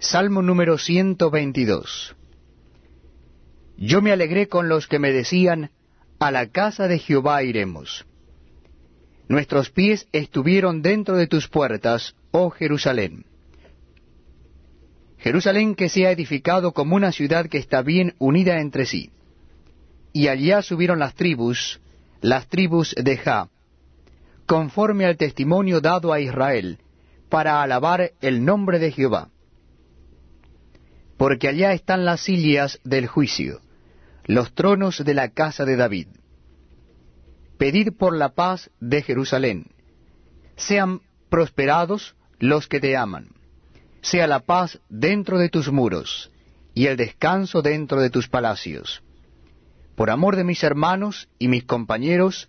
Salmo número 122. Yo me alegré con los que me decían, a la casa de Jehová iremos. Nuestros pies estuvieron dentro de tus puertas, oh Jerusalén. Jerusalén que se ha edificado como una ciudad que está bien unida entre sí. Y allá subieron las tribus, las tribus de Ja, conforme al testimonio dado a Israel, para alabar el nombre de Jehová. Porque allá están las sillas del juicio, los tronos de la casa de David. Pedid por la paz de Jerusalén. Sean prosperados los que te aman. Sea la paz dentro de tus muros, y el descanso dentro de tus palacios. Por amor de mis hermanos y mis compañeros,